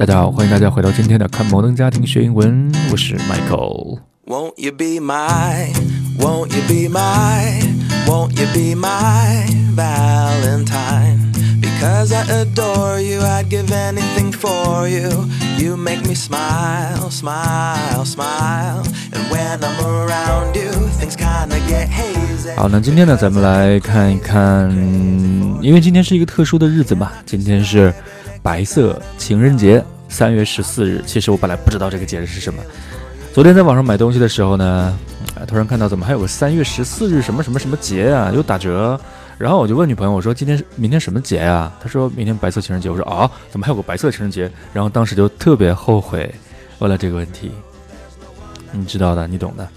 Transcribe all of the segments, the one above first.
大家好，欢迎大家回到今天的看摩登家庭学英文，我是 Michael。Won't you be my, won't you be my, won't you be my Valentine? Because I adore you, I'd give anything for you. You make me smile, smile, smile. And when I'm around you, things kinda get hazy. 好，那今天呢，咱们来看一看，因为今天是一个特殊的日子嘛，今天是白色情人节，三月十四日。其实我本来不知道这个节日是什么，昨天在网上买东西的时候呢，突然看到怎么还有个三月十四日什么什么什么节啊，有打折。然后我就问女朋友，我说今天明天什么节啊？她说明天白色情人节。我说啊，怎么还有个白色情人节？然后当时就特别后悔问了这个问题。你知道的，你懂的。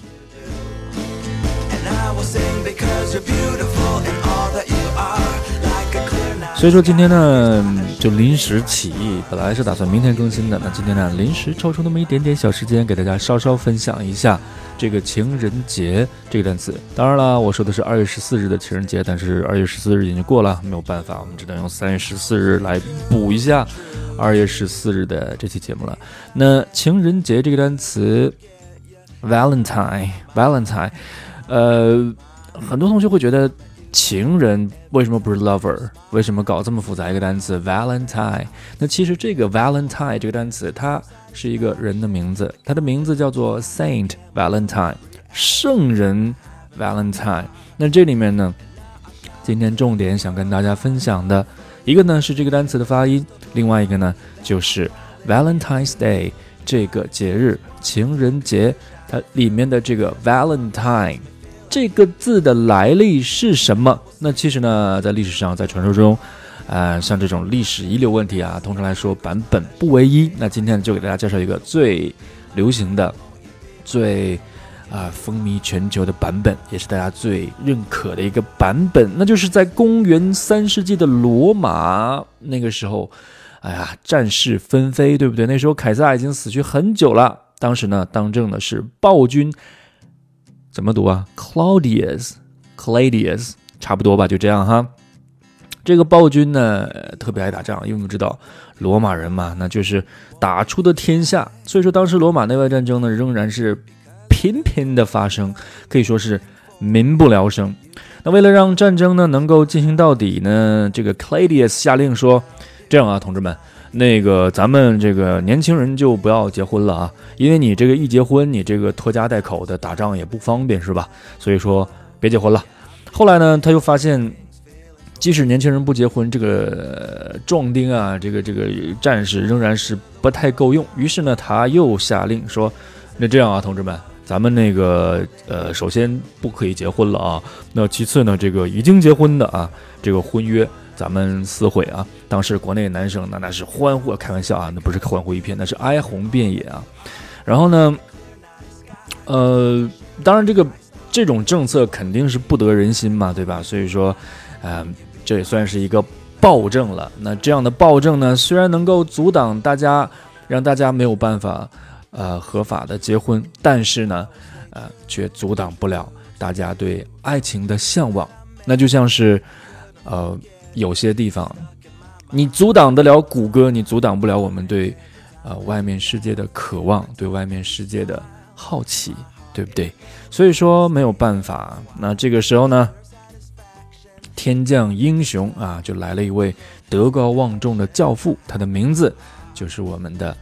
所以说今天呢，就临时起意，本来是打算明天更新的，那今天呢，临时抽出那么一点点小时间，给大家稍稍分享一下这个情人节这个单词。当然了，我说的是二月十四日的情人节，但是二月十四日已经过了，没有办法，我们只能用三月十四日来补一下二月十四日的这期节目了。那情人节这个单词，Valentine，Valentine，呃，很多同学会觉得。情人为什么不是 lover？为什么搞这么复杂一个单词 Valentine？那其实这个 Valentine 这个单词，它是一个人的名字，他的名字叫做 Saint Valentine，圣人 Valentine。那这里面呢，今天重点想跟大家分享的一个呢是这个单词的发音，另外一个呢就是 Valentine's Day 这个节日，情人节，它里面的这个 Valentine。这个字的来历是什么？那其实呢，在历史上，在传说中，呃，像这种历史遗留问题啊，通常来说版本不唯一。那今天就给大家介绍一个最流行的、最啊、风靡全球的版本，也是大家最认可的一个版本，那就是在公元三世纪的罗马那个时候，哎呀，战事纷飞，对不对？那时候凯撒已经死去很久了，当时呢，当政的是暴君。怎么读啊？Claudius，Claudius，差不多吧，就这样哈。这个暴君呢，特别爱打仗，因为我们知道罗马人嘛，那就是打出的天下。所以说，当时罗马内外战争呢，仍然是频频的发生，可以说是民不聊生。那为了让战争呢能够进行到底呢，这个 Claudius 下令说：“这样啊，同志们。”那个咱们这个年轻人就不要结婚了啊，因为你这个一结婚，你这个拖家带口的打仗也不方便，是吧？所以说别结婚了。后来呢，他又发现，即使年轻人不结婚，这个壮丁啊，这个这个战士仍然是不太够用。于是呢，他又下令说：“那这样啊，同志们，咱们那个呃，首先不可以结婚了啊。那其次呢，这个已经结婚的啊，这个婚约。”咱们撕毁啊！当时国内男生那那是欢呼，开玩笑啊，那不是欢呼一片，那是哀鸿遍野啊。然后呢，呃，当然这个这种政策肯定是不得人心嘛，对吧？所以说，呃，这也算是一个暴政了。那这样的暴政呢，虽然能够阻挡大家，让大家没有办法呃合法的结婚，但是呢，呃，却阻挡不了大家对爱情的向往。那就像是，呃。有些地方，你阻挡得了谷歌，你阻挡不了我们对，呃，外面世界的渴望，对外面世界的好奇，对不对？所以说没有办法。那这个时候呢，天降英雄啊，就来了一位德高望重的教父，他的名字就是我们的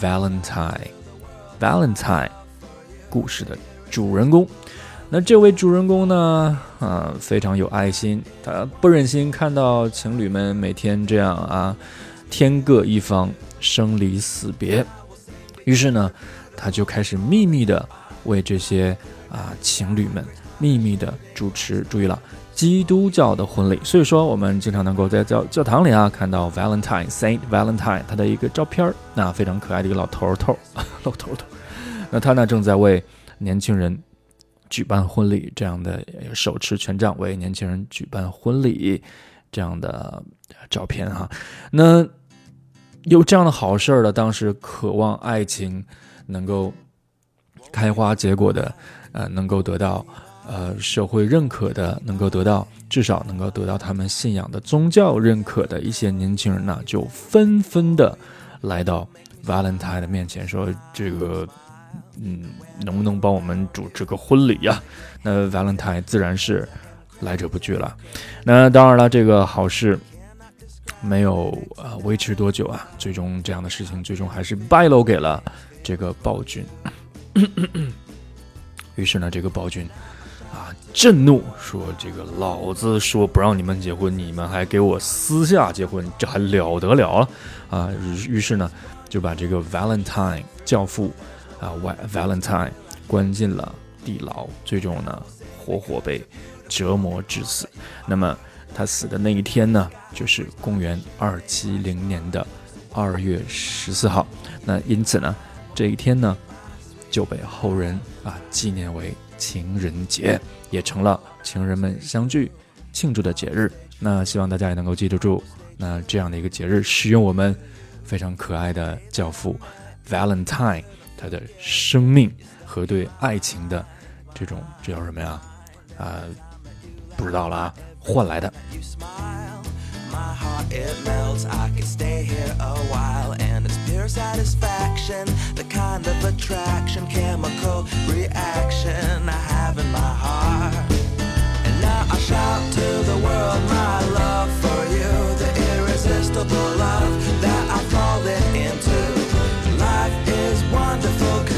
Valentine，Valentine 故事的主人公。那这位主人公呢，啊，非常有爱心，他不忍心看到情侣们每天这样啊，天各一方，生离死别，于是呢，他就开始秘密的为这些啊情侣们秘密的主持，注意了，基督教的婚礼。所以说，我们经常能够在教教堂里啊看到 Valentine Saint Valentine 他的一个照片儿，那非常可爱的一个老头头，老头头，那他呢正在为年轻人。举办婚礼这样的手持权杖为年轻人举办婚礼这样的照片哈，那有这样的好事儿的，当时渴望爱情能够开花结果的，呃，能够得到呃社会认可的，能够得到至少能够得到他们信仰的宗教认可的一些年轻人呢，就纷纷的来到 Valentine 的面前，说：“这个，嗯，能不能帮我们主持个婚礼呀？”那 Valentine 自然是来者不拒了。那当然了，这个好事没有啊维持多久啊，最终这样的事情最终还是败露给了这个暴君。于是呢，这个暴君。啊！震怒说：“这个老子说不让你们结婚，你们还给我私下结婚，这还了得了啊！”啊，于是呢，就把这个 Valentine 教父啊，Valentine 关进了地牢，最终呢，活活被折磨致死。那么他死的那一天呢，就是公元二七零年的二月十四号。那因此呢，这一天呢，就被后人啊纪念为。情人节也成了情人们相聚庆祝的节日。那希望大家也能够记得住，那这样的一个节日，使用我们非常可爱的教父 Valentine 他的生命和对爱情的这种这叫什么呀？啊，不知道了啊，换来的。it melts. I could stay here a while, and it's pure satisfaction. The kind of attraction, chemical reaction I have in my heart. And now I shout to the world my love for you, the irresistible love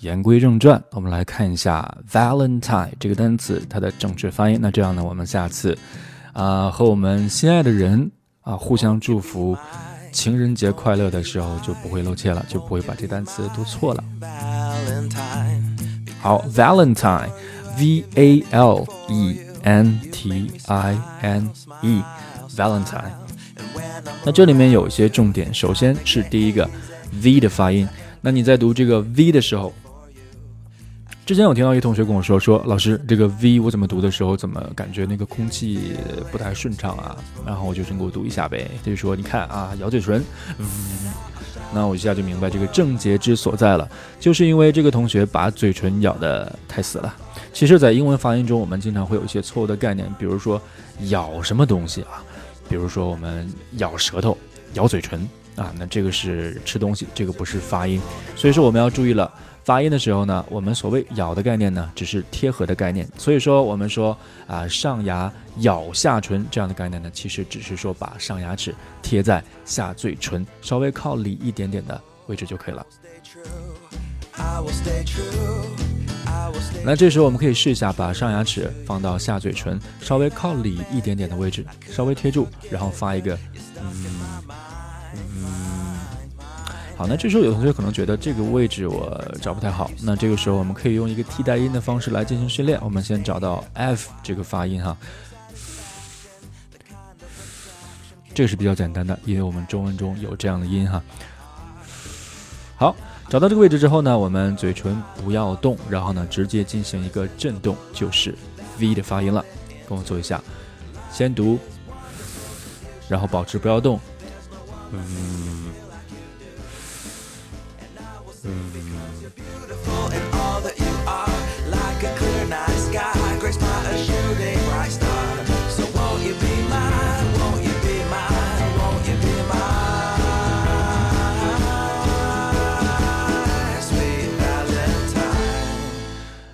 言归正传，我们来看一下 Valentine 这个单词它的正确发音。那这样呢，我们下次啊和我们心爱的人啊互相祝福。情人节快乐的时候就不会漏怯了，就不会把这单词读错了。好，Valentine，V A L E N T I N E，Valentine。那这里面有一些重点，首先是第一个 V 的发音。那你在读这个 V 的时候。之前有听到一同学跟我说，说老师这个 V 我怎么读的时候，怎么感觉那个空气不太顺畅啊？然后我就先给我读一下呗。他就说，你看啊，咬嘴唇，那我一下就明白这个症结之所在了，就是因为这个同学把嘴唇咬得太死了。其实，在英文发音中，我们经常会有一些错误的概念，比如说咬什么东西啊，比如说我们咬舌头、咬嘴唇啊，那这个是吃东西，这个不是发音，所以说我们要注意了。发音的时候呢，我们所谓咬的概念呢，只是贴合的概念。所以说，我们说啊，上牙咬下唇这样的概念呢，其实只是说把上牙齿贴在下嘴唇稍微靠里一点点的位置就可以了。那这时候我们可以试一下，把上牙齿放到下嘴唇稍微靠里一点点的位置，稍微贴住，然后发一个嗯。好，那这时候有同学可能觉得这个位置我找不太好，那这个时候我们可以用一个替代音的方式来进行训练。我们先找到 f 这个发音哈，这个是比较简单的，因为我们中文中有这样的音哈。好，找到这个位置之后呢，我们嘴唇不要动，然后呢直接进行一个震动，就是 v 的发音了。跟我做一下，先读，然后保持不要动，嗯。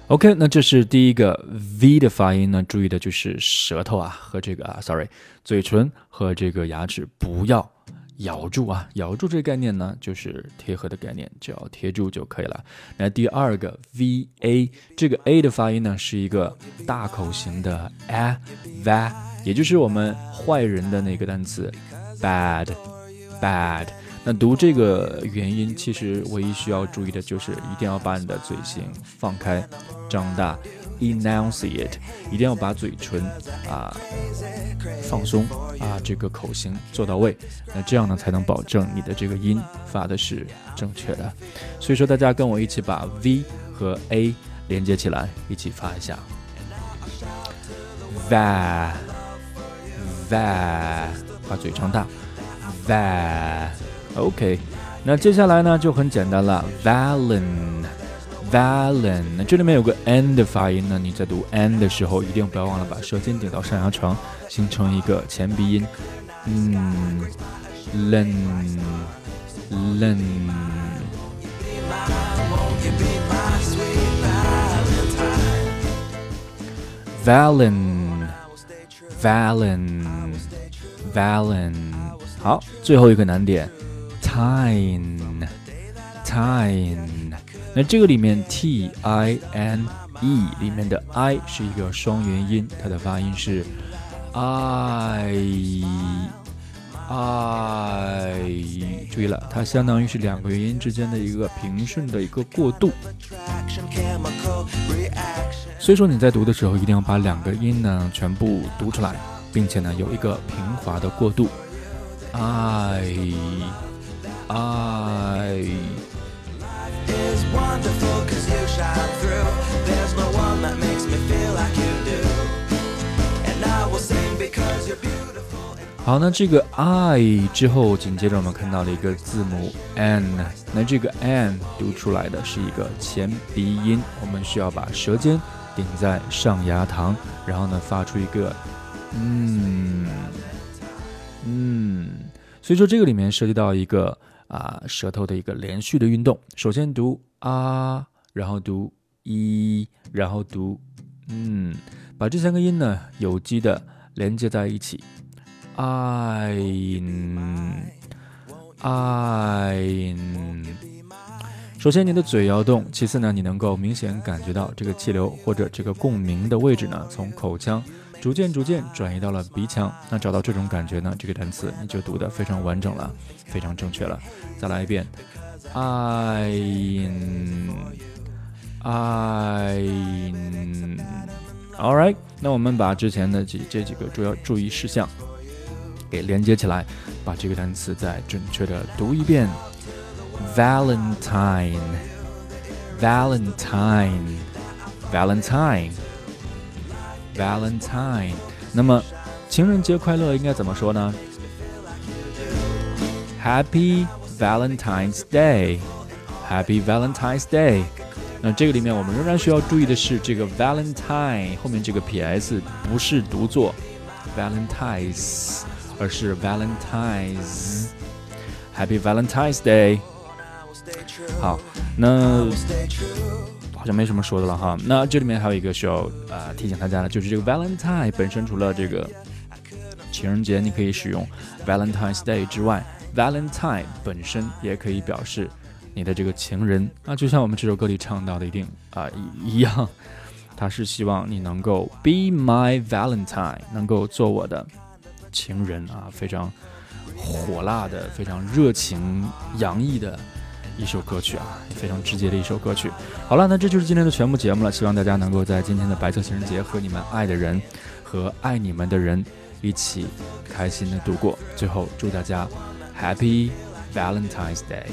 OK，那这是第一个 V 的发音呢，注意的就是舌头啊和这个啊，sorry，嘴唇和这个牙齿不要。咬住啊，咬住这个概念呢，就是贴合的概念，只要贴住就可以了。那第二个 v a，这个 a 的发音呢，是一个大口型的 a v，也就是我们坏人的那个单词 bad bad。那读这个元音，其实唯一需要注意的就是一定要把你的嘴型放开、张大，enunciate，一定要把嘴唇啊放松啊，这个口型做到位。那这样呢，才能保证你的这个音发的是正确的。所以说，大家跟我一起把 V 和 A 连接起来，一起发一下，va va，把嘴张大，va。OK，那接下来呢就很简单了，Valen，Valen，那这里面有个 n 的发音呢，你在读 n 的时候一定不要忘了把舌尖顶到上牙床，形成一个前鼻音，嗯，len，len。Valen，Valen，Valen，好，最后一个难点。Time, time，那这个里面 t i n e 里面的 i 是一个双元音，它的发音是 i i。注意了，它相当于是两个元音之间的一个平顺的一个过渡。所以说你在读的时候，一定要把两个音呢全部读出来，并且呢有一个平滑的过渡。i I 好，那这个 I 之后，紧接着我们看到了一个字母 N，那这个 N 读出来的是一个前鼻音，我们需要把舌尖顶在上牙膛，然后呢发出一个嗯嗯，所以说这个里面涉及到一个。啊，舌头的一个连续的运动。首先读啊，然后读一，然后读嗯，把这三个音呢有机的连接在一起。I I。首先你的嘴要动，其次呢，你能够明显感觉到这个气流或者这个共鸣的位置呢，从口腔。逐渐逐渐转移到了鼻腔，那找到这种感觉呢？这个单词你就读得非常完整了，非常正确了。再来一遍，I，I，All right，那我们把之前的这这几个主要注意事项给连接起来，把这个单词再准确的读一遍，Valentine，Valentine，Valentine 那么情人节快乐应该怎么说呢？Happy Valentine's Day，Happy Valentine's Day。那这个里面我们仍然需要注意的是，这个 Valentine 后面这个 PS 不是读作 Valentines，而是 Valentines。Happy Valentine's Day。好，那。 好像没什么说的了哈。那这里面还有一个需要啊提醒大家的，就是这个 Valentine 本身除了这个情人节你可以使用 Valentine's Day 之外，Valentine 本身也可以表示你的这个情人啊，就像我们这首歌里唱到的一定啊一样，他是希望你能够 Be my Valentine，能够做我的情人啊，非常火辣的，非常热情洋溢的。一首歌曲啊，非常直接的一首歌曲。好了，那这就是今天的全部节目了。希望大家能够在今天的白色情人节和你们爱的人和爱你们的人一起开心的度过。最后，祝大家 Happy Valentine's Day。